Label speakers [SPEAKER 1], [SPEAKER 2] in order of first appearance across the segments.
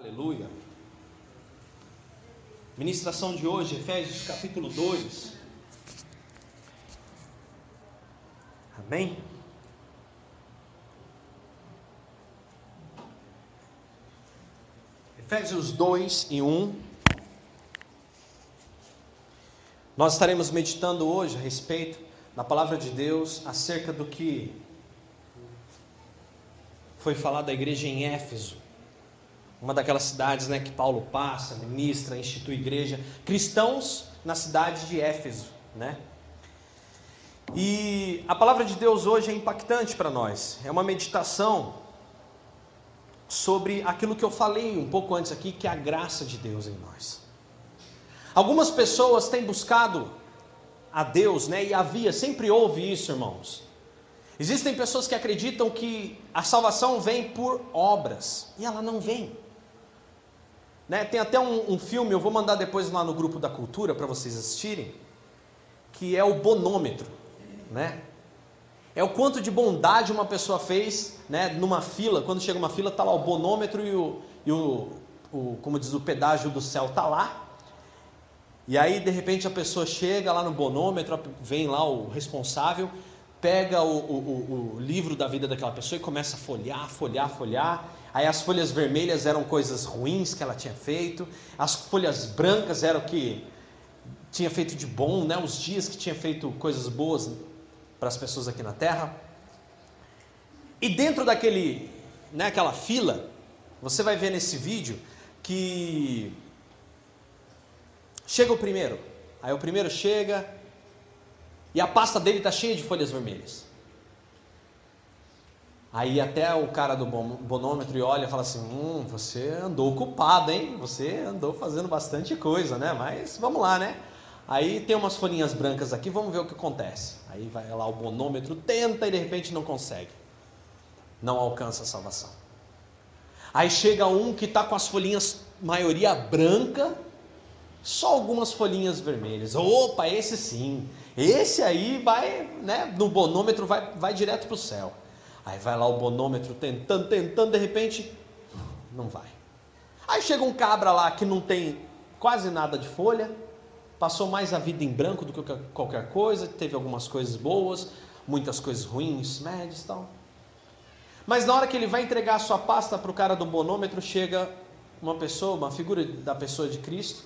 [SPEAKER 1] Aleluia. Ministração de hoje, Efésios capítulo 2. Amém? Efésios 2 e 1. Nós estaremos meditando hoje a respeito da palavra de Deus acerca do que foi falado da igreja em Éfeso uma daquelas cidades né, que Paulo passa, ministra, institui igreja, cristãos na cidade de Éfeso. Né? E a palavra de Deus hoje é impactante para nós, é uma meditação sobre aquilo que eu falei um pouco antes aqui, que é a graça de Deus em nós. Algumas pessoas têm buscado a Deus, né? E havia, sempre houve isso, irmãos. Existem pessoas que acreditam que a salvação vem por obras, e ela não vem. Né? Tem até um, um, filme, eu vou mandar depois lá no grupo da cultura para vocês assistirem, que é o bonômetro. Né? É o quanto de bondade uma pessoa fez né, numa fila. Quando chega uma fila, está lá o bonômetro e, o, e o, o, como diz, o pedágio do céu está lá. E aí, de repente, a pessoa chega lá no bonômetro, vem lá o responsável, pega o, o, o livro da vida daquela pessoa e começa a folhear, folhear, folhear. Aí as folhas vermelhas eram coisas ruins que ela tinha feito, as folhas brancas eram o que tinha feito de bom, né? os dias que tinha feito coisas boas para as pessoas aqui na terra. E dentro daquele, né, aquela fila, você vai ver nesse vídeo que chega o primeiro. Aí o primeiro chega e a pasta dele está cheia de folhas vermelhas. Aí até o cara do bonômetro olha e fala assim: Hum, você andou ocupado, hein? Você andou fazendo bastante coisa, né? Mas vamos lá, né? Aí tem umas folhinhas brancas aqui, vamos ver o que acontece. Aí vai lá o bonômetro, tenta e de repente não consegue. Não alcança a salvação. Aí chega um que está com as folhinhas, maioria branca, só algumas folhinhas vermelhas. Opa, esse sim. Esse aí vai, né? No bonômetro vai, vai direto para o céu. Aí vai lá o bonômetro tentando, tentando, de repente, não vai. Aí chega um cabra lá que não tem quase nada de folha, passou mais a vida em branco do que qualquer coisa, teve algumas coisas boas, muitas coisas ruins, médias e tal. Mas na hora que ele vai entregar a sua pasta para o cara do bonômetro, chega uma pessoa, uma figura da pessoa de Cristo,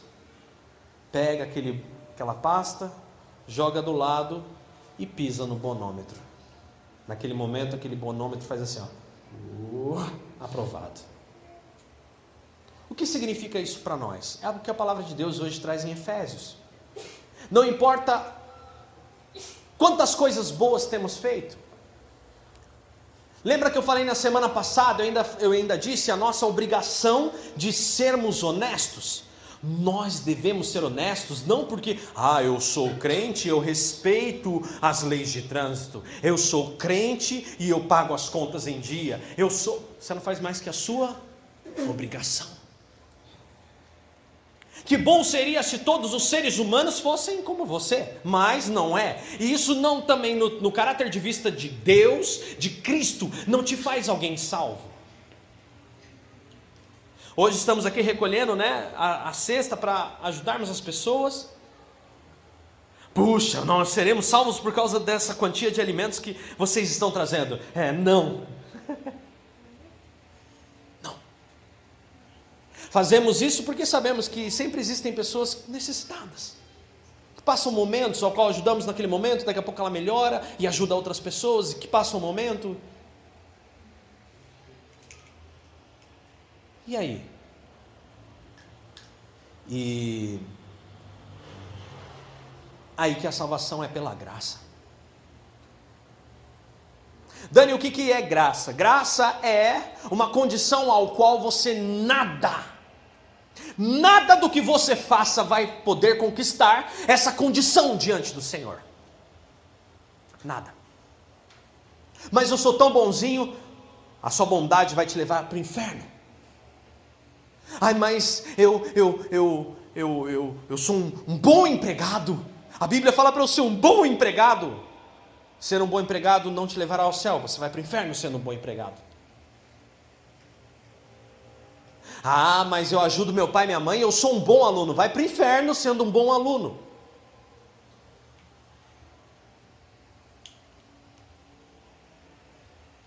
[SPEAKER 1] pega aquele, aquela pasta, joga do lado e pisa no bonômetro. Naquele momento, aquele bonômetro faz assim, ó, uh, aprovado. O que significa isso para nós? É algo que a palavra de Deus hoje traz em Efésios. Não importa quantas coisas boas temos feito. Lembra que eu falei na semana passada, eu ainda, eu ainda disse a nossa obrigação de sermos honestos nós devemos ser honestos, não porque, ah, eu sou crente, eu respeito as leis de trânsito, eu sou crente e eu pago as contas em dia, eu sou. Você não faz mais que a sua obrigação. Que bom seria se todos os seres humanos fossem como você, mas não é. E isso não também no, no caráter de vista de Deus, de Cristo, não te faz alguém salvo. Hoje estamos aqui recolhendo né, a, a cesta para ajudarmos as pessoas. Puxa, nós seremos salvos por causa dessa quantia de alimentos que vocês estão trazendo. É, não. Não. Fazemos isso porque sabemos que sempre existem pessoas necessitadas. Que passam momentos ao qual ajudamos naquele momento, daqui a pouco ela melhora e ajuda outras pessoas, que passam um momento E aí? E aí que a salvação é pela graça. Dani, o que, que é graça? Graça é uma condição ao qual você nada, nada do que você faça vai poder conquistar essa condição diante do Senhor. Nada. Mas eu sou tão bonzinho, a sua bondade vai te levar para o inferno. Ai, mas eu, eu, eu, eu, eu, eu sou um, um bom empregado. A Bíblia fala para eu ser um bom empregado. Ser um bom empregado não te levará ao céu, você vai para o inferno sendo um bom empregado. Ah, mas eu ajudo meu pai e minha mãe, eu sou um bom aluno. Vai para o inferno sendo um bom aluno.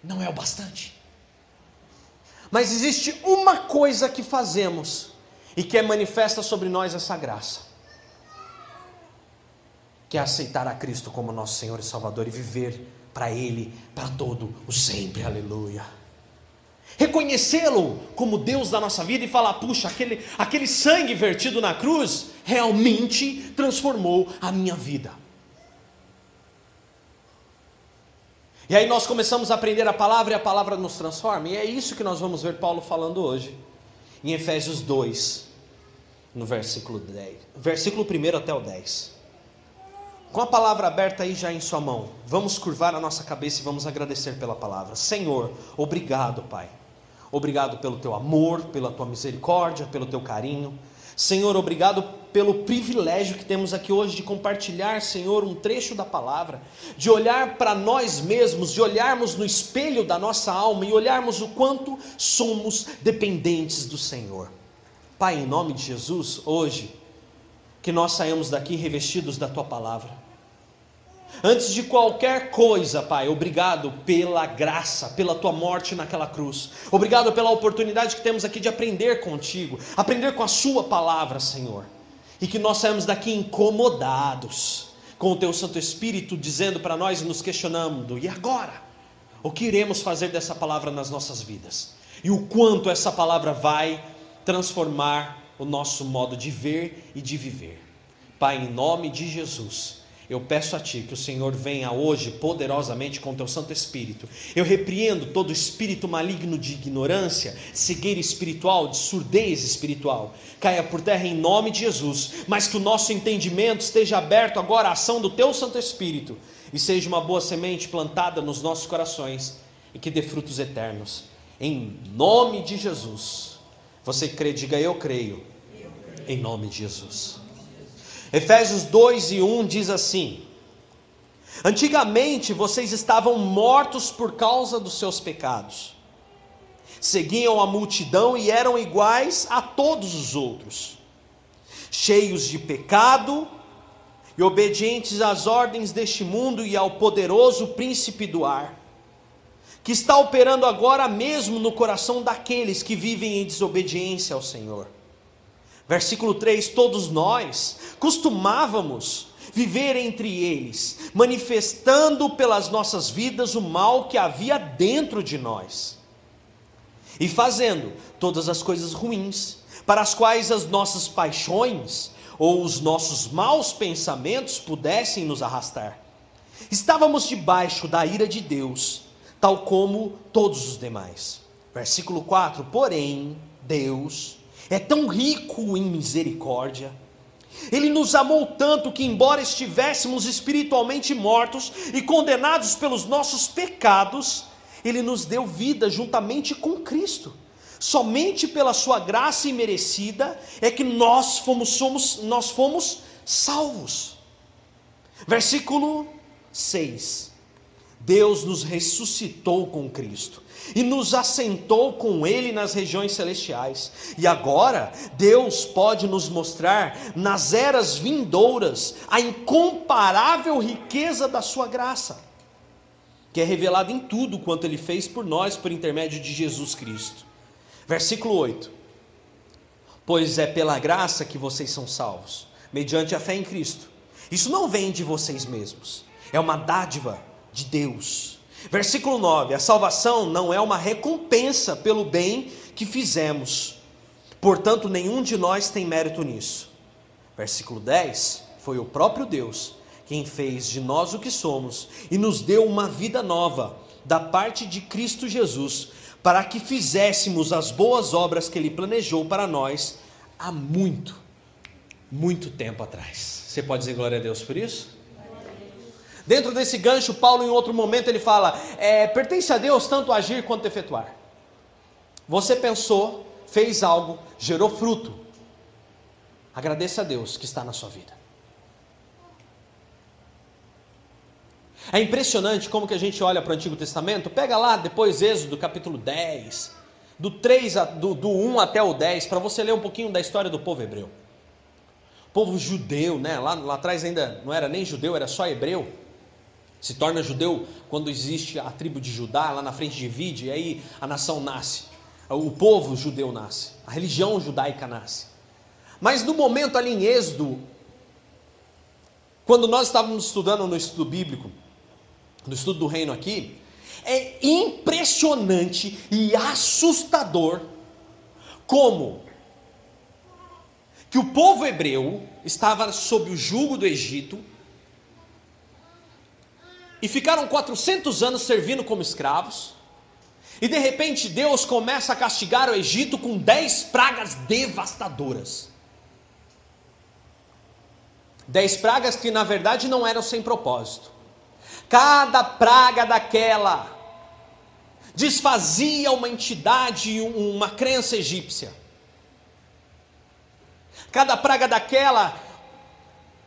[SPEAKER 1] Não é o bastante. Mas existe uma coisa que fazemos e que é manifesta sobre nós essa graça, que é aceitar a Cristo como nosso Senhor e Salvador e viver para Ele, para todo o sempre, aleluia. Reconhecê-lo como Deus da nossa vida e falar: puxa, aquele, aquele sangue vertido na cruz realmente transformou a minha vida. E aí nós começamos a aprender a palavra e a palavra nos transforma, e é isso que nós vamos ver Paulo falando hoje, em Efésios 2, no versículo 10, versículo 1 até o 10. Com a palavra aberta aí já em sua mão, vamos curvar a nossa cabeça e vamos agradecer pela palavra. Senhor, obrigado, Pai. Obrigado pelo teu amor, pela tua misericórdia, pelo teu carinho. Senhor, obrigado pelo privilégio que temos aqui hoje de compartilhar, Senhor, um trecho da palavra, de olhar para nós mesmos, de olharmos no espelho da nossa alma e olharmos o quanto somos dependentes do Senhor. Pai, em nome de Jesus, hoje, que nós saímos daqui revestidos da tua palavra Antes de qualquer coisa, Pai, obrigado pela graça, pela tua morte naquela cruz. Obrigado pela oportunidade que temos aqui de aprender contigo, aprender com a Sua palavra, Senhor. E que nós saímos daqui incomodados com o Teu Santo Espírito dizendo para nós e nos questionando: e agora? O que iremos fazer dessa palavra nas nossas vidas? E o quanto essa palavra vai transformar o nosso modo de ver e de viver. Pai, em nome de Jesus eu peço a Ti que o Senhor venha hoje poderosamente com Teu Santo Espírito. Eu repreendo todo espírito maligno de ignorância, cegueira espiritual, de surdez espiritual. Caia por terra em nome de Jesus, mas que o nosso entendimento esteja aberto agora à ação do Teu Santo Espírito e seja uma boa semente plantada nos nossos corações e que dê frutos eternos. Em nome de Jesus. Você crê, diga eu creio. Em nome de Jesus. Efésios 2 e 1 diz assim: Antigamente vocês estavam mortos por causa dos seus pecados, seguiam a multidão e eram iguais a todos os outros, cheios de pecado e obedientes às ordens deste mundo e ao poderoso príncipe do ar, que está operando agora mesmo no coração daqueles que vivem em desobediência ao Senhor. Versículo 3: Todos nós costumávamos viver entre eles, manifestando pelas nossas vidas o mal que havia dentro de nós, e fazendo todas as coisas ruins, para as quais as nossas paixões ou os nossos maus pensamentos pudessem nos arrastar. Estávamos debaixo da ira de Deus, tal como todos os demais. Versículo 4: Porém, Deus, é tão rico em misericórdia. Ele nos amou tanto que, embora estivéssemos espiritualmente mortos e condenados pelos nossos pecados, Ele nos deu vida juntamente com Cristo. Somente pela Sua graça imerecida é que nós fomos, somos, nós fomos salvos. Versículo 6: Deus nos ressuscitou com Cristo e nos assentou com Ele nas regiões celestiais. E agora, Deus pode nos mostrar nas eras vindouras a incomparável riqueza da Sua graça, que é revelada em tudo quanto Ele fez por nós por intermédio de Jesus Cristo. Versículo 8: Pois é pela graça que vocês são salvos, mediante a fé em Cristo. Isso não vem de vocês mesmos, é uma dádiva de Deus Versículo 9: A salvação não é uma recompensa pelo bem que fizemos, portanto, nenhum de nós tem mérito nisso. Versículo 10: Foi o próprio Deus quem fez de nós o que somos e nos deu uma vida nova da parte de Cristo Jesus, para que fizéssemos as boas obras que Ele planejou para nós há muito, muito tempo atrás. Você pode dizer glória a Deus por isso? Dentro desse gancho, Paulo, em outro momento, ele fala: é, pertence a Deus tanto agir quanto efetuar. Você pensou, fez algo, gerou fruto. Agradeça a Deus que está na sua vida. É impressionante como que a gente olha para o Antigo Testamento, pega lá depois Êxodo capítulo 10, do 3 a, do, do 1 até o 10, para você ler um pouquinho da história do povo hebreu. O povo judeu, né? Lá, lá atrás ainda não era nem judeu, era só hebreu. Se torna judeu quando existe a tribo de Judá, lá na frente divide, e aí a nação nasce. O povo judeu nasce, a religião judaica nasce. Mas no momento ali em Êxodo, quando nós estávamos estudando no estudo bíblico, no estudo do reino aqui, é impressionante e assustador como que o povo hebreu estava sob o jugo do Egito e ficaram 400 anos servindo como escravos. E de repente Deus começa a castigar o Egito com dez pragas devastadoras. Dez pragas que na verdade não eram sem propósito. Cada praga daquela desfazia uma entidade, uma crença egípcia. Cada praga daquela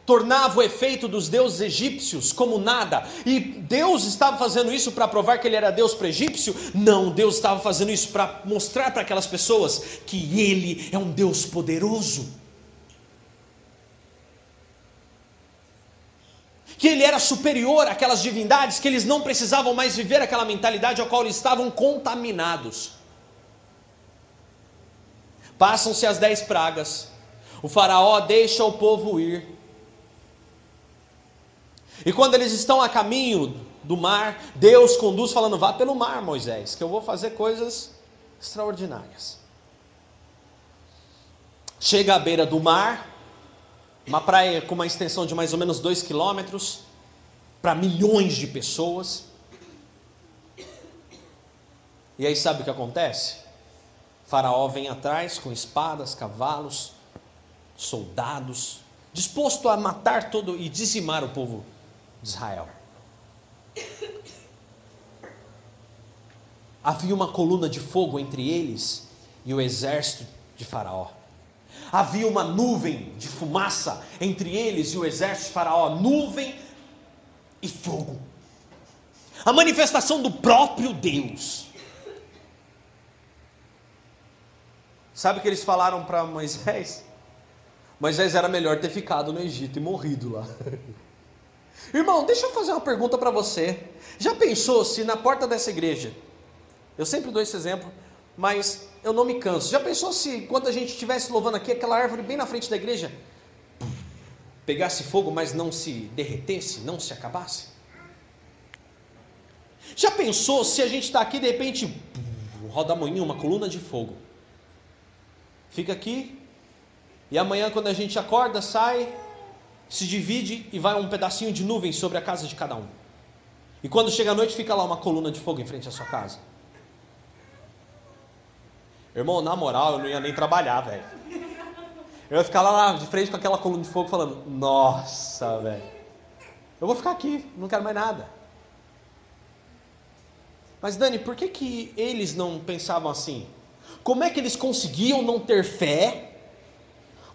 [SPEAKER 1] tornava o efeito dos deuses egípcios como nada. E Deus estava fazendo isso para provar que ele era Deus para egípcio? Não, Deus estava fazendo isso para mostrar para aquelas pessoas que ele é um Deus poderoso. que ele era superior àquelas divindades, que eles não precisavam mais viver aquela mentalidade ao qual eles estavam contaminados. Passam-se as dez pragas, o Faraó deixa o povo ir. E quando eles estão a caminho do mar, Deus conduz, falando: Vá pelo mar, Moisés, que eu vou fazer coisas extraordinárias. Chega à beira do mar, uma praia com uma extensão de mais ou menos 2 quilômetros, para milhões de pessoas. E aí sabe o que acontece? faraó vem atrás com espadas, cavalos, soldados, disposto a matar todo e dizimar o povo de Israel. Havia uma coluna de fogo entre eles e o exército de Faraó. Havia uma nuvem de fumaça entre eles e o exército de Faraó nuvem e fogo. A manifestação do próprio Deus. Sabe o que eles falaram para Moisés? Moisés era melhor ter ficado no Egito e morrido lá. Irmão, deixa eu fazer uma pergunta para você. Já pensou se na porta dessa igreja, eu sempre dou esse exemplo, mas eu não me canso. Já pensou se quando a gente estivesse louvando aqui, aquela árvore bem na frente da igreja pegasse fogo, mas não se derretesse, não se acabasse? Já pensou se a gente está aqui de repente roda moinho, uma coluna de fogo? Fica aqui e amanhã quando a gente acorda, sai, se divide e vai um pedacinho de nuvem sobre a casa de cada um. E quando chega a noite, fica lá uma coluna de fogo em frente à sua casa. Irmão, na moral, eu não ia nem trabalhar, velho. Eu ia ficar lá de frente com aquela coluna de fogo falando: Nossa, velho. Eu vou ficar aqui, não quero mais nada. Mas Dani, por que, que eles não pensavam assim? Como é que eles conseguiam não ter fé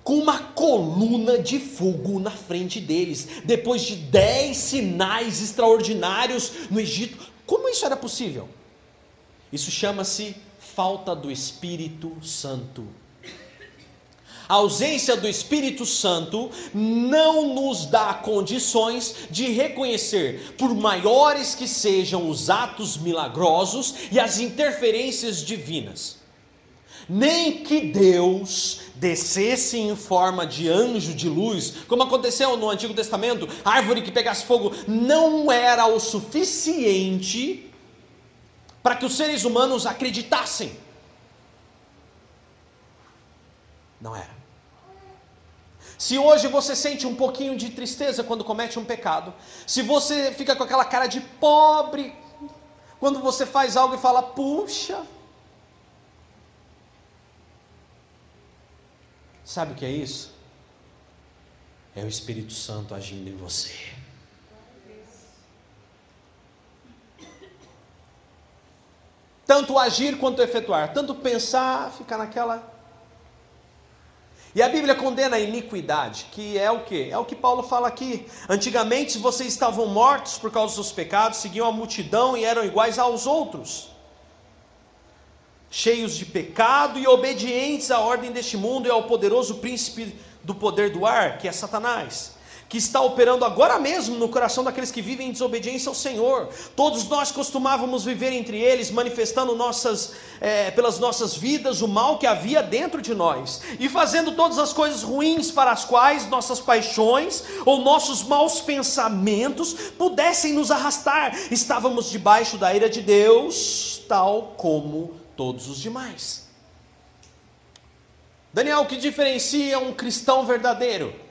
[SPEAKER 1] com uma coluna de fogo na frente deles, depois de dez sinais extraordinários no Egito? Como isso era possível? Isso chama-se falta do Espírito Santo. A ausência do Espírito Santo não nos dá condições de reconhecer, por maiores que sejam os atos milagrosos e as interferências divinas, nem que Deus descesse em forma de anjo de luz, como aconteceu no Antigo Testamento, árvore que pegasse fogo, não era o suficiente para que os seres humanos acreditassem. Não era. Se hoje você sente um pouquinho de tristeza quando comete um pecado, se você fica com aquela cara de pobre quando você faz algo e fala, puxa, sabe o que é isso? É o Espírito Santo agindo em você. Tanto agir quanto efetuar, tanto pensar, ficar naquela. E a Bíblia condena a iniquidade, que é o que? É o que Paulo fala aqui. Antigamente vocês estavam mortos por causa dos pecados, seguiam a multidão e eram iguais aos outros. Cheios de pecado e obedientes à ordem deste mundo e ao poderoso príncipe do poder do ar, que é Satanás que está operando agora mesmo no coração daqueles que vivem em desobediência ao Senhor. Todos nós costumávamos viver entre eles, manifestando nossas, é, pelas nossas vidas o mal que havia dentro de nós e fazendo todas as coisas ruins para as quais nossas paixões ou nossos maus pensamentos pudessem nos arrastar. Estávamos debaixo da ira de Deus, tal como todos os demais. Daniel, o que diferencia um cristão verdadeiro?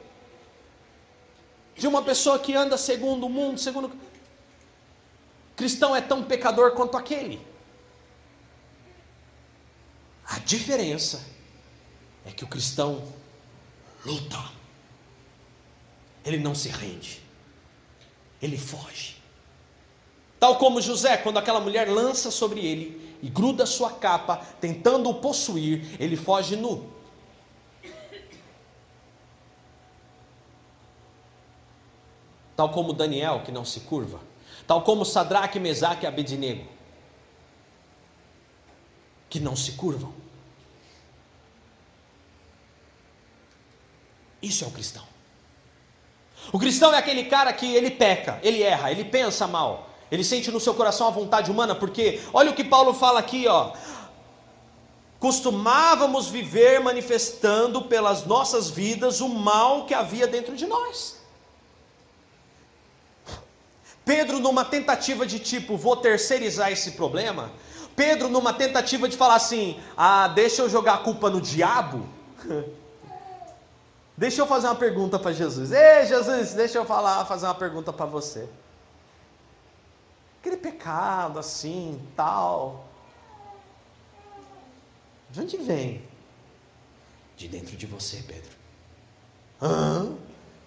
[SPEAKER 1] de uma pessoa que anda segundo o mundo, segundo. Cristão é tão pecador quanto aquele. A diferença é que o cristão luta, ele não se rende, ele foge. Tal como José, quando aquela mulher lança sobre ele e gruda sua capa, tentando o possuir, ele foge nu. tal como Daniel, que não se curva, tal como Sadraque, Mesaque e Abednego, que não se curvam. Isso é o cristão. O cristão é aquele cara que ele peca, ele erra, ele pensa mal, ele sente no seu coração a vontade humana, porque olha o que Paulo fala aqui, ó. Costumávamos viver manifestando pelas nossas vidas o mal que havia dentro de nós. Pedro, numa tentativa de tipo, vou terceirizar esse problema. Pedro, numa tentativa de falar assim: ah, deixa eu jogar a culpa no diabo. deixa eu fazer uma pergunta para Jesus. Ei, Jesus, deixa eu falar, fazer uma pergunta para você. Aquele pecado assim, tal. De onde vem? De dentro de você, Pedro. Hã?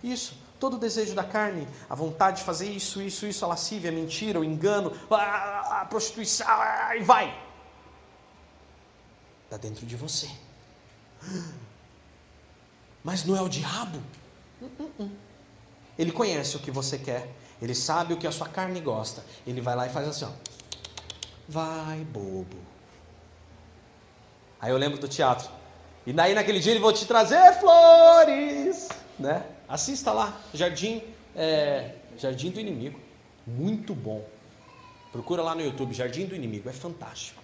[SPEAKER 1] Isso todo o desejo da carne, a vontade de fazer isso, isso, isso, a lascívia, a mentira, o engano, a, prostituição, e vai. Está dentro de você. Mas não é o diabo? Ele conhece o que você quer, ele sabe o que a sua carne gosta. Ele vai lá e faz assim: ó. vai, bobo. Aí eu lembro do teatro. E daí naquele dia ele vou te trazer flores, né? Assista lá, Jardim, é, Jardim do Inimigo. Muito bom. Procura lá no YouTube, Jardim do Inimigo, é fantástico.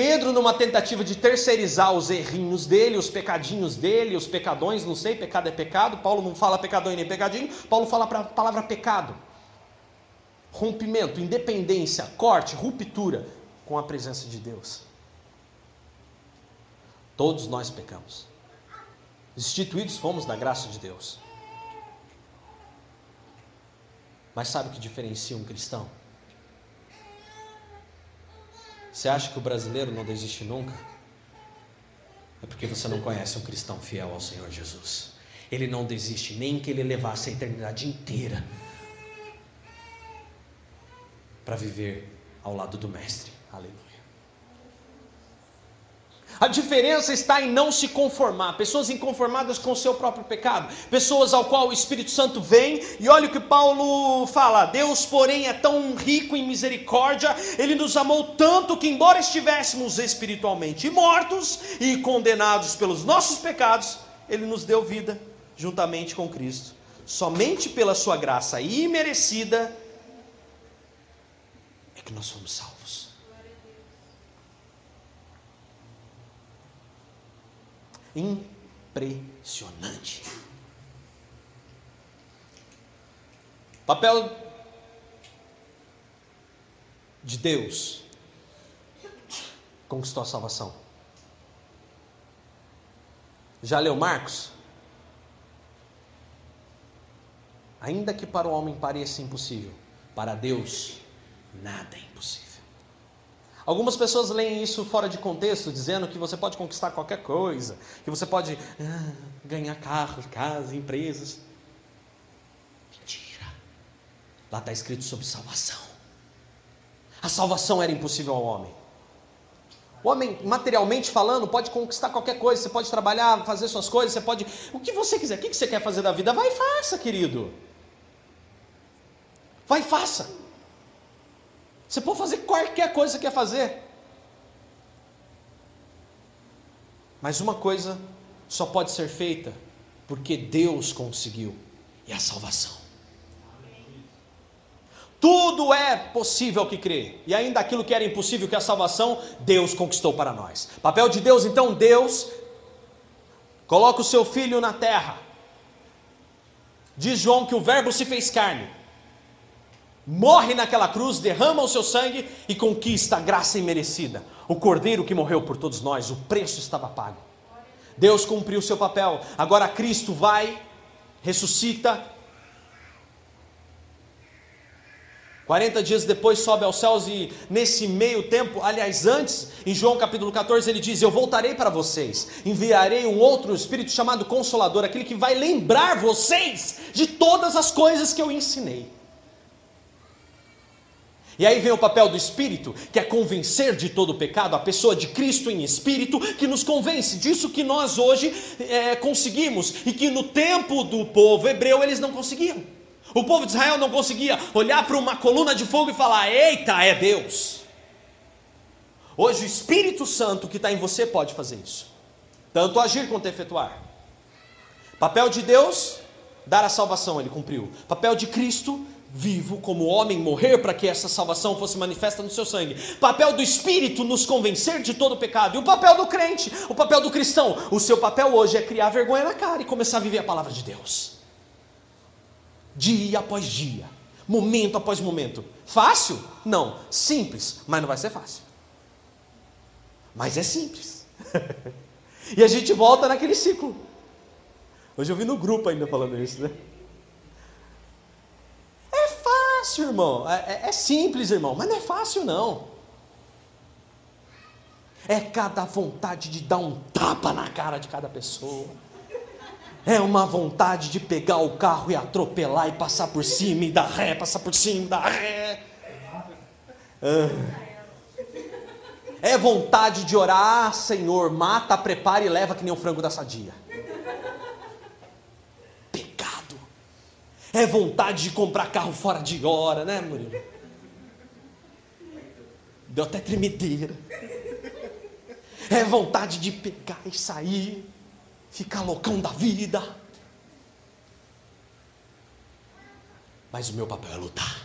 [SPEAKER 1] Pedro, numa tentativa de terceirizar os errinhos dele, os pecadinhos dele, os pecadões, não sei, pecado é pecado. Paulo não fala pecadão e nem pecadinho, Paulo fala a palavra pecado. Rompimento, independência, corte, ruptura com a presença de Deus. Todos nós pecamos. Instituídos fomos da graça de Deus. Mas sabe o que diferencia um cristão? Você acha que o brasileiro não desiste nunca? É porque você não conhece um cristão fiel ao Senhor Jesus. Ele não desiste nem que ele levasse a eternidade inteira para viver ao lado do Mestre. Aleluia. A diferença está em não se conformar. Pessoas inconformadas com o seu próprio pecado. Pessoas ao qual o Espírito Santo vem. E olha o que Paulo fala: Deus, porém, é tão rico em misericórdia. Ele nos amou tanto que, embora estivéssemos espiritualmente mortos e condenados pelos nossos pecados, Ele nos deu vida juntamente com Cristo. Somente pela Sua graça imerecida é que nós fomos salvos. Impressionante. Papel de Deus conquistou a salvação. Já leu Marcos? Ainda que para o homem pareça impossível, para Deus nada é impossível. Algumas pessoas leem isso fora de contexto, dizendo que você pode conquistar qualquer coisa, que você pode ah, ganhar carros, casas, empresas. Mentira. Lá está escrito sobre salvação. A salvação era impossível ao homem. O homem, materialmente falando, pode conquistar qualquer coisa. Você pode trabalhar, fazer suas coisas, você pode. O que você quiser. O que você quer fazer da vida? Vai e faça, querido. Vai e faça. Você pode fazer qualquer coisa que você quer fazer. Mas uma coisa só pode ser feita porque Deus conseguiu e a salvação. Tudo é possível que crê. E ainda aquilo que era impossível, que é a salvação, Deus conquistou para nós. Papel de Deus, então, Deus coloca o seu filho na terra. Diz João que o Verbo se fez carne. Morre naquela cruz, derrama o seu sangue e conquista a graça imerecida. O cordeiro que morreu por todos nós, o preço estava pago. Deus cumpriu o seu papel. Agora Cristo vai, ressuscita, 40 dias depois sobe aos céus e nesse meio tempo, aliás, antes, em João capítulo 14, ele diz: Eu voltarei para vocês, enviarei um outro Espírito chamado Consolador, aquele que vai lembrar vocês de todas as coisas que eu ensinei. E aí vem o papel do Espírito, que é convencer de todo o pecado, a pessoa de Cristo em Espírito, que nos convence disso que nós hoje é, conseguimos e que no tempo do povo hebreu eles não conseguiam. O povo de Israel não conseguia olhar para uma coluna de fogo e falar: Eita, é Deus. Hoje o Espírito Santo que está em você pode fazer isso, tanto agir quanto efetuar. Papel de Deus, dar a salvação, ele cumpriu. Papel de Cristo, vivo como homem, morrer para que essa salvação fosse manifesta no seu sangue. Papel do Espírito, nos convencer de todo o pecado. E o papel do crente, o papel do cristão. O seu papel hoje é criar vergonha na cara e começar a viver a palavra de Deus dia após dia, momento após momento. Fácil? Não. Simples, mas não vai ser fácil. Mas é simples. e a gente volta naquele ciclo. Hoje eu vi no grupo ainda falando isso, né? É fácil, irmão. É, é, é simples, irmão, mas não é fácil, não. É cada vontade de dar um tapa na cara de cada pessoa é uma vontade de pegar o carro e atropelar e passar por cima e dar ré, passar por cima e dar ré. É vontade de orar, ah, Senhor, mata, prepara e leva que nem o frango da sadia. Pecado. É vontade de comprar carro fora de hora, né, Murilo? Deu até tremedeira. É vontade de pegar e sair ficar loucão da vida. Mas o meu papel é lutar.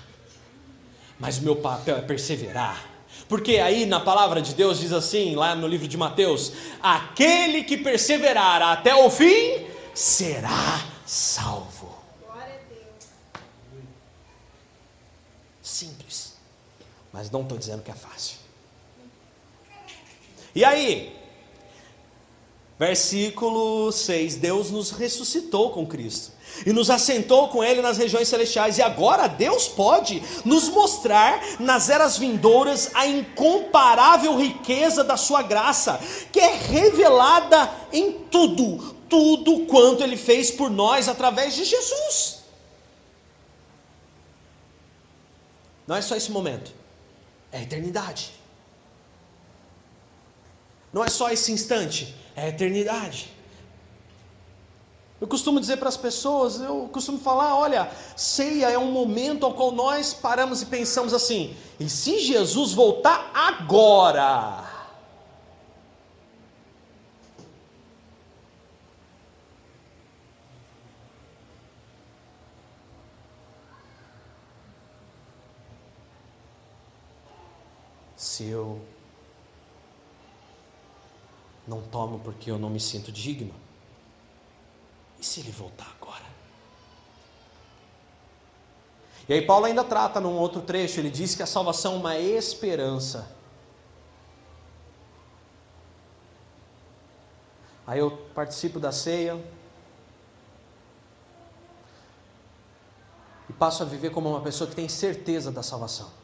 [SPEAKER 1] Mas o meu papel é perseverar. Porque aí na palavra de Deus diz assim, lá no livro de Mateus: aquele que perseverar até o fim será salvo. Simples. Mas não estou dizendo que é fácil. E aí, Versículo 6: Deus nos ressuscitou com Cristo e nos assentou com Ele nas regiões celestiais, e agora Deus pode nos mostrar nas eras vindouras a incomparável riqueza da Sua graça, que é revelada em tudo, tudo quanto Ele fez por nós através de Jesus. Não é só esse momento, é a eternidade. Não é só esse instante, é a eternidade. Eu costumo dizer para as pessoas, eu costumo falar, olha, ceia é um momento ao qual nós paramos e pensamos assim: e se Jesus voltar agora? Se eu não tomo porque eu não me sinto digno. E se ele voltar agora? E aí Paulo ainda trata num outro trecho, ele diz que a salvação é uma esperança. Aí eu participo da ceia e passo a viver como uma pessoa que tem certeza da salvação.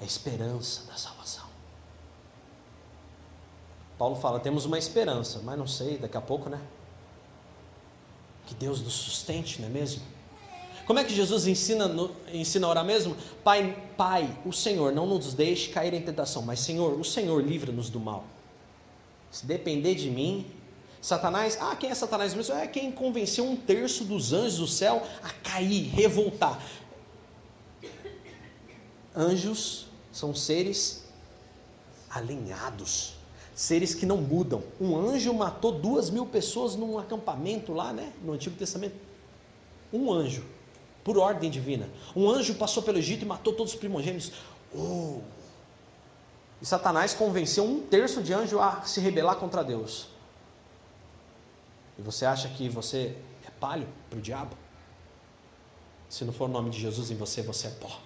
[SPEAKER 1] É a esperança da salvação. Paulo fala: temos uma esperança, mas não sei, daqui a pouco, né? Que Deus nos sustente, não é mesmo? Como é que Jesus ensina, ensina a orar mesmo? Pai, Pai, o Senhor não nos deixe cair em tentação, mas Senhor, o Senhor livra-nos do mal. Se depender de mim, Satanás, ah, quem é Satanás mesmo? É quem convenceu um terço dos anjos do céu a cair, revoltar. Anjos são seres alinhados, seres que não mudam. Um anjo matou duas mil pessoas num acampamento lá, né? No Antigo Testamento. Um anjo, por ordem divina. Um anjo passou pelo Egito e matou todos os primogênitos. Oh! E Satanás convenceu um terço de anjo a se rebelar contra Deus. E você acha que você é palho para o diabo? Se não for o nome de Jesus em você, você é pó.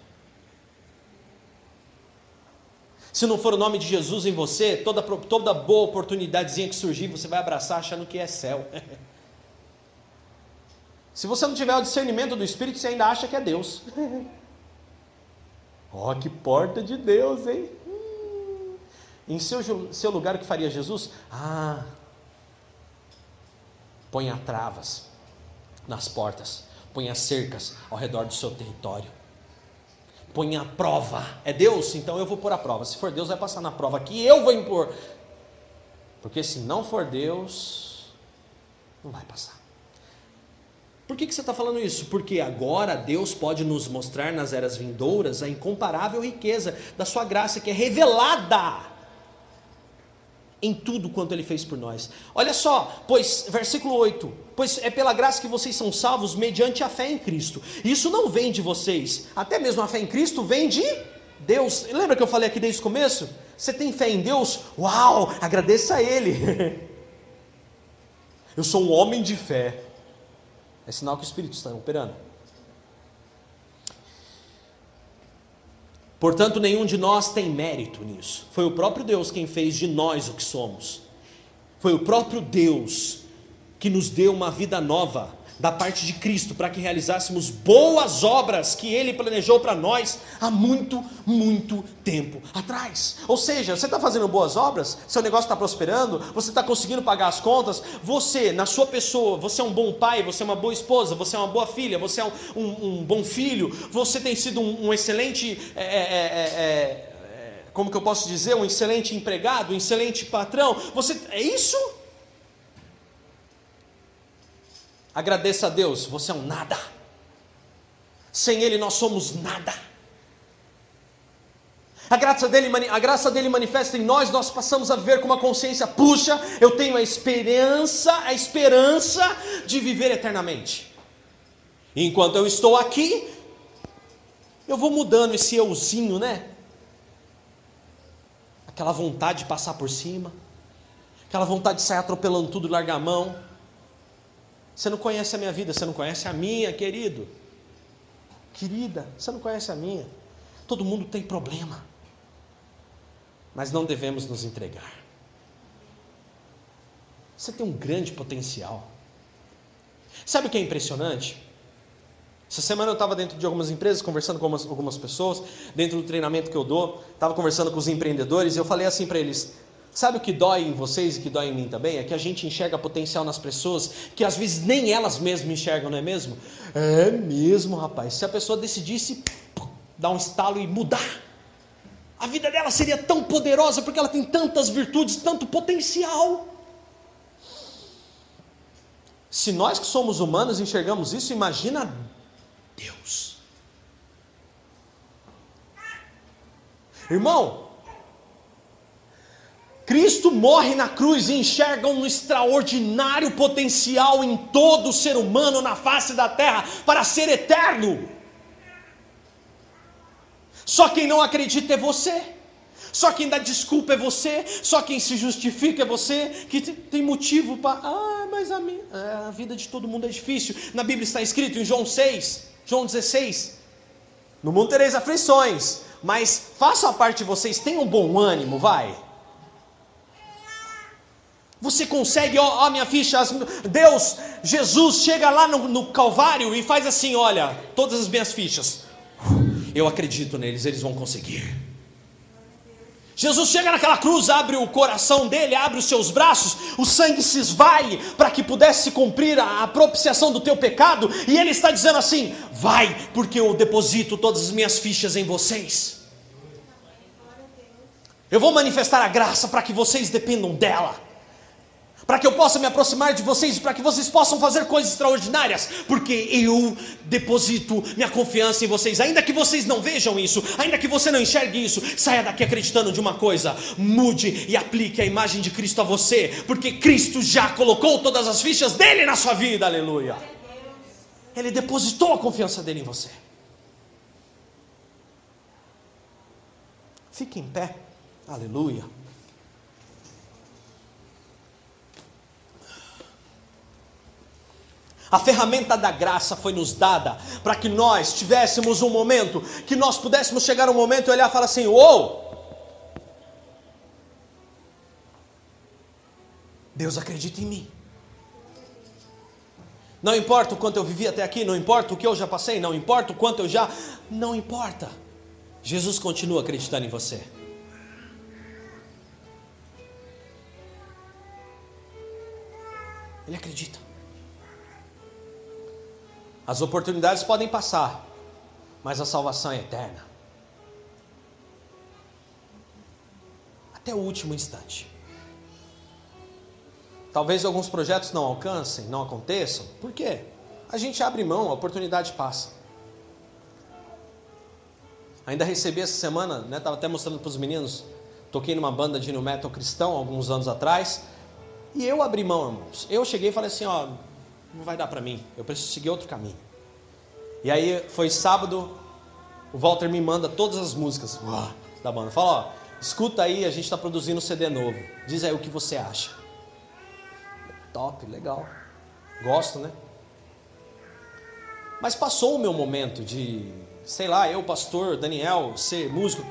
[SPEAKER 1] Se não for o nome de Jesus em você, toda, toda boa oportunidadezinha que surgir, você vai abraçar achando que é céu. Se você não tiver o discernimento do Espírito, você ainda acha que é Deus. Ó, oh, que porta de Deus, hein? Em seu, seu lugar, o que faria Jesus? Ah, ponha travas nas portas, ponha cercas ao redor do seu território. Ponha a prova. É Deus? Então eu vou pôr a prova. Se for Deus, vai passar na prova que eu vou impor. Porque se não for Deus, não vai passar. Por que, que você está falando isso? Porque agora Deus pode nos mostrar nas eras vindouras a incomparável riqueza da sua graça que é revelada em tudo quanto ele fez por nós. Olha só, pois, versículo 8: Pois é pela graça que vocês são salvos mediante a fé em Cristo. Isso não vem de vocês, até mesmo a fé em Cristo vem de Deus. Lembra que eu falei aqui desde o começo? Você tem fé em Deus? Uau, agradeça a Ele. eu sou um homem de fé. É sinal que o Espírito está operando. Portanto, nenhum de nós tem mérito nisso. Foi o próprio Deus quem fez de nós o que somos. Foi o próprio Deus que nos deu uma vida nova da parte de Cristo para que realizássemos boas obras que Ele planejou para nós há muito, muito tempo atrás. Ou seja, você está fazendo boas obras, seu negócio está prosperando, você está conseguindo pagar as contas, você, na sua pessoa, você é um bom pai, você é uma boa esposa, você é uma boa filha, você é um, um, um bom filho, você tem sido um, um excelente. É, é, é, é como que eu posso dizer? Um excelente empregado, um excelente patrão. Você é isso? Agradeça a Deus, você é um nada. Sem Ele nós somos nada. A graça, dele, a graça dele manifesta em nós, nós passamos a viver com uma consciência, puxa, eu tenho a esperança, a esperança de viver eternamente. enquanto eu estou aqui, eu vou mudando esse euzinho, né? Aquela vontade de passar por cima, aquela vontade de sair atropelando tudo e largar a mão você não conhece a minha vida, você não conhece a minha, querido. Querida, você não conhece a minha. Todo mundo tem problema. Mas não devemos nos entregar. Você tem um grande potencial. Sabe o que é impressionante? Essa semana eu estava dentro de algumas empresas, conversando com algumas, pessoas, dentro do treinamento que eu dou, estava conversando com os empreendedores, e eu falei assim para eles: Sabe o que dói em vocês e que dói em mim também? É que a gente enxerga potencial nas pessoas que às vezes nem elas mesmas enxergam, não é mesmo? É mesmo, rapaz. Se a pessoa decidisse dar um estalo e mudar, a vida dela seria tão poderosa porque ela tem tantas virtudes, tanto potencial. Se nós que somos humanos enxergamos isso, imagina Deus. Irmão, Cristo morre na cruz e enxerga um extraordinário potencial em todo ser humano na face da terra para ser eterno. Só quem não acredita é você. Só quem dá desculpa é você, só quem se justifica é você, que tem motivo para. Ah, mas a, minha, é, a vida de todo mundo é difícil. Na Bíblia está escrito em João 6, João 16: No mundo tereis aflições, mas faça a parte de vocês, tenham bom ânimo, vai. Você consegue, ó, ó minha ficha, Deus, Jesus chega lá no, no, Calvário e faz assim: olha, todas as minhas fichas, eu acredito neles, eles vão conseguir. Jesus chega naquela cruz, abre o coração dele, abre os seus braços, o sangue se esvai para que pudesse cumprir a, a propiciação do teu pecado, e ele está dizendo assim: vai, porque eu deposito todas as minhas fichas em vocês. Eu vou manifestar a graça para que vocês dependam dela para que eu possa me aproximar de vocês, para que vocês possam fazer coisas extraordinárias, porque eu deposito minha confiança em vocês, ainda que vocês não vejam isso, ainda que você não enxergue isso, saia daqui acreditando de uma coisa, mude e aplique a imagem de Cristo a você, porque Cristo já colocou todas as fichas dele na sua vida, aleluia. Ele depositou a confiança dele em você. Fique em pé, aleluia. A ferramenta da graça foi nos dada para que nós tivéssemos um momento, que nós pudéssemos chegar um momento e olhar e falar assim: Uou! Deus acredita em mim. Não importa o quanto eu vivi até aqui, não importa o que eu já passei, não importa o quanto eu já. Não importa. Jesus continua acreditando em você. Ele acredita. As oportunidades podem passar, mas a salvação é eterna. Até o último instante. Talvez alguns projetos não alcancem, não aconteçam. Por quê? A gente abre mão, a oportunidade passa. Ainda recebi essa semana, né? Tava até mostrando para os meninos. Toquei numa banda de new metal cristão alguns anos atrás. E eu abri mão, irmãos. Eu cheguei e falei assim, ó, não vai dar para mim, eu preciso seguir outro caminho. E aí foi sábado, o Walter me manda todas as músicas da banda. Fala, ó, escuta aí, a gente está produzindo um CD novo. Diz aí o que você acha. Top, legal. Gosto, né? Mas passou o meu momento de, sei lá, eu, pastor Daniel, ser músico.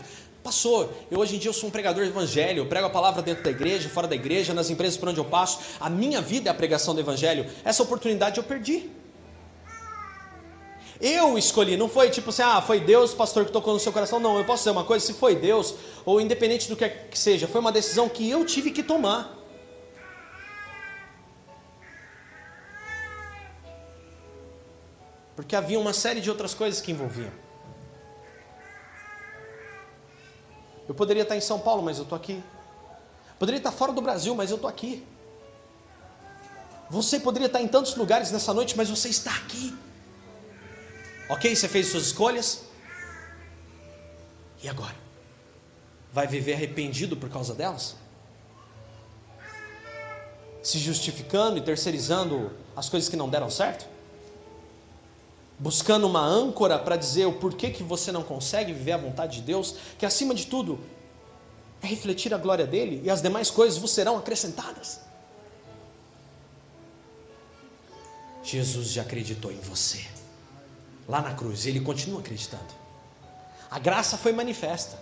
[SPEAKER 1] Passou. Eu hoje em dia eu sou um pregador de evangelho, eu prego a palavra dentro da igreja, fora da igreja, nas empresas por onde eu passo. A minha vida é a pregação do evangelho. Essa oportunidade eu perdi. Eu escolhi, não foi tipo assim, ah, foi Deus, pastor, que tocou no seu coração. Não, eu posso dizer uma coisa, se foi Deus, ou independente do que que seja, foi uma decisão que eu tive que tomar. Porque havia uma série de outras coisas que envolviam. Eu poderia estar em São Paulo, mas eu estou aqui. Poderia estar fora do Brasil, mas eu estou aqui. Você poderia estar em tantos lugares nessa noite, mas você está aqui. Ok? Você fez suas escolhas. E agora? Vai viver arrependido por causa delas? Se justificando e terceirizando as coisas que não deram certo? Buscando uma âncora para dizer o porquê que você não consegue viver a vontade de Deus, que acima de tudo é refletir a glória dele e as demais coisas vos serão acrescentadas. Jesus já acreditou em você lá na cruz. Ele continua acreditando. A graça foi manifesta.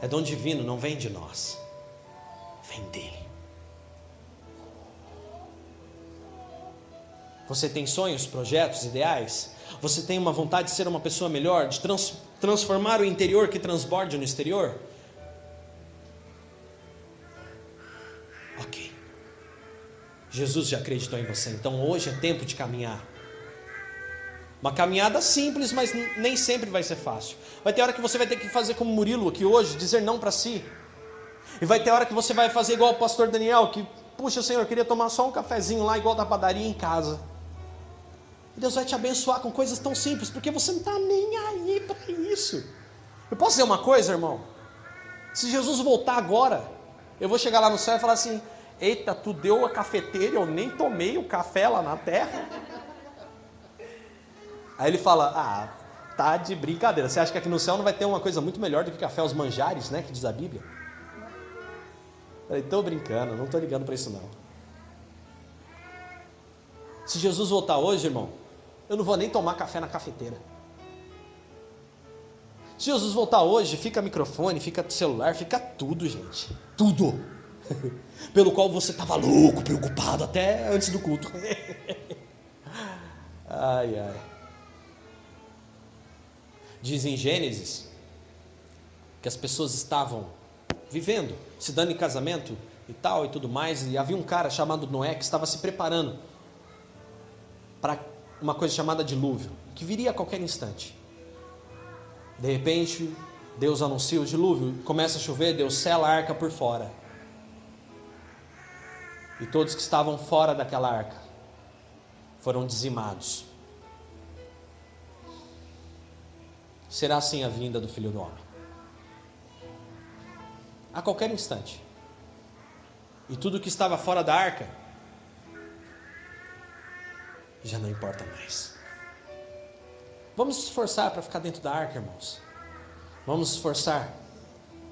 [SPEAKER 1] É dom divino, não vem de nós. Vem dele. Você tem sonhos, projetos, ideais? Você tem uma vontade de ser uma pessoa melhor, de trans, transformar o interior que transborde no exterior? Ok. Jesus já acreditou em você, então hoje é tempo de caminhar. Uma caminhada simples, mas nem sempre vai ser fácil. Vai ter hora que você vai ter que fazer como Murilo aqui hoje, dizer não para si. E vai ter hora que você vai fazer igual o pastor Daniel, que, puxa, Senhor, eu queria tomar só um cafezinho lá, igual da padaria em casa. E Deus vai te abençoar com coisas tão simples, porque você não está nem aí para isso. Eu posso dizer uma coisa, irmão? Se Jesus voltar agora, eu vou chegar lá no céu e falar assim: Eita, tu deu a cafeteira, eu nem tomei o café lá na terra. Aí ele fala: Ah, tá de brincadeira. Você acha que aqui no céu não vai ter uma coisa muito melhor do que café aos manjares, né? Que diz a Bíblia? Eu falei: Tô brincando, não tô ligando para isso não. Se Jesus voltar hoje, irmão, eu não vou nem tomar café na cafeteira. Se Jesus voltar hoje, fica microfone, fica celular, fica tudo, gente. Tudo. Pelo qual você estava louco, preocupado até antes do culto. ai, ai. Diz em Gênesis que as pessoas estavam vivendo, se dando em casamento e tal e tudo mais, e havia um cara chamado Noé que estava se preparando para uma coisa chamada dilúvio, que viria a qualquer instante. De repente, Deus anuncia o dilúvio, começa a chover, Deus sela a arca por fora. e todos que estavam fora daquela arca foram dizimados. Será assim a vinda do Filho do Homem. A qualquer instante. E tudo que estava fora da arca já não importa mais. Vamos nos esforçar para ficar dentro da arca, irmãos. Vamos nos esforçar.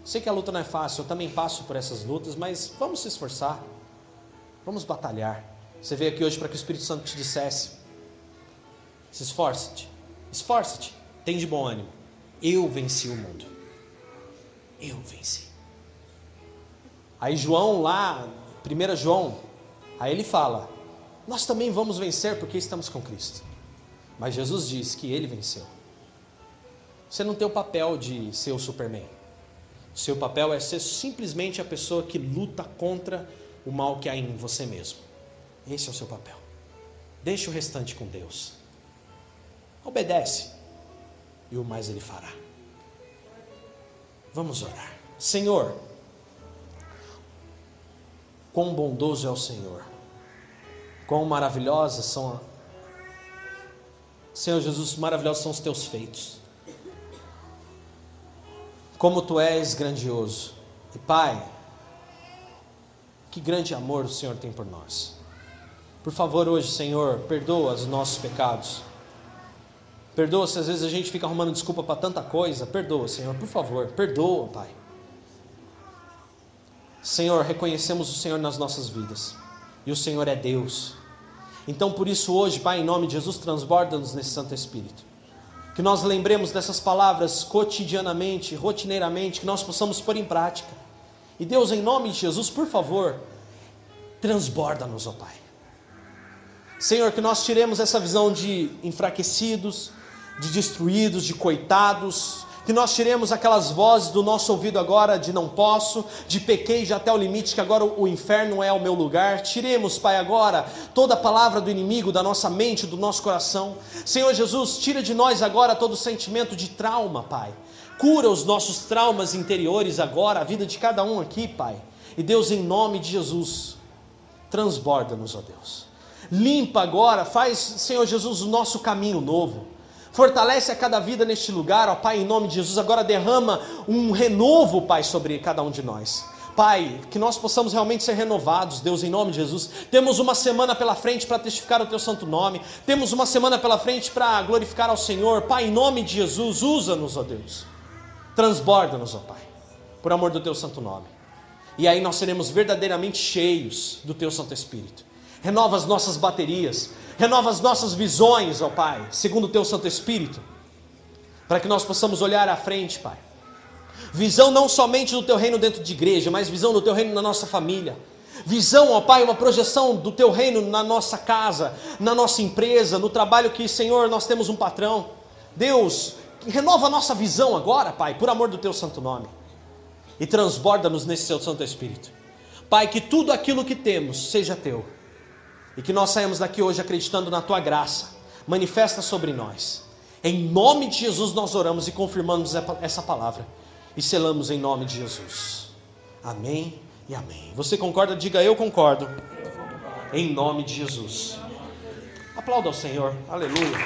[SPEAKER 1] Sei que a luta não é fácil, eu também passo por essas lutas, mas vamos se esforçar. Vamos batalhar. Você veio aqui hoje para que o Espírito Santo te dissesse: se esforce-te, esforce-te, tem de bom ânimo. Eu venci o mundo. Eu venci. Aí João lá, 1 João, aí ele fala: Nós também vamos vencer porque estamos com Cristo. Mas Jesus diz que ele venceu. Você não tem o papel de ser o Superman. O seu papel é ser simplesmente a pessoa que luta contra o mal que há em você mesmo. Esse é o seu papel. Deixe o restante com Deus. Obedece e o mais Ele fará. Vamos orar. Senhor, quão bondoso é o Senhor, quão maravilhosas são. Senhor Jesus, maravilhosos são os teus feitos. Como tu és grandioso. E Pai, que grande amor o Senhor tem por nós. Por favor, hoje, Senhor, perdoa os nossos pecados. Perdoa se às vezes a gente fica arrumando desculpa para tanta coisa. Perdoa, Senhor, por favor. Perdoa, Pai. Senhor, reconhecemos o Senhor nas nossas vidas. E o Senhor é Deus. Então, por isso, hoje, Pai, em nome de Jesus, transborda-nos nesse Santo Espírito. Que nós lembremos dessas palavras cotidianamente, rotineiramente, que nós possamos pôr em prática e Deus, em nome de Jesus, por favor, transborda-nos, ó Pai. Senhor, que nós tiremos essa visão de enfraquecidos, de destruídos, de coitados, que nós tiremos aquelas vozes do nosso ouvido agora de não posso, de pequei já até o limite, que agora o inferno é o meu lugar. Tiremos, Pai, agora toda a palavra do inimigo da nossa mente, do nosso coração. Senhor Jesus, tira de nós agora todo sentimento de trauma, Pai. Cura os nossos traumas interiores agora, a vida de cada um aqui, Pai. E Deus, em nome de Jesus, transborda-nos, ó Deus. Limpa agora, faz, Senhor Jesus, o nosso caminho novo. Fortalece a cada vida neste lugar, ó Pai, em nome de Jesus. Agora derrama um renovo, Pai, sobre cada um de nós. Pai, que nós possamos realmente ser renovados, Deus, em nome de Jesus. Temos uma semana pela frente para testificar o Teu santo nome. Temos uma semana pela frente para glorificar ao Senhor. Pai, em nome de Jesus, usa-nos, ó Deus. Transborda-nos, ó Pai, por amor do teu santo nome. E aí nós seremos verdadeiramente cheios do teu Santo Espírito. Renova as nossas baterias, renova as nossas visões, ó Pai, segundo o teu Santo Espírito, para que nós possamos olhar à frente, Pai. Visão não somente do teu reino dentro de igreja, mas visão do teu reino na nossa família. Visão, ó Pai, uma projeção do teu reino na nossa casa, na nossa empresa, no trabalho que, Senhor, nós temos um patrão. Deus, renova a nossa visão agora, Pai, por amor do teu santo nome. E transborda-nos nesse seu Santo Espírito. Pai, que tudo aquilo que temos seja teu. E que nós saímos daqui hoje acreditando na tua graça. Manifesta sobre nós. Em nome de Jesus nós oramos e confirmamos essa palavra. E selamos em nome de Jesus. Amém e amém. Você concorda? Diga eu concordo. Em nome de Jesus. Aplauda ao Senhor. Aleluia.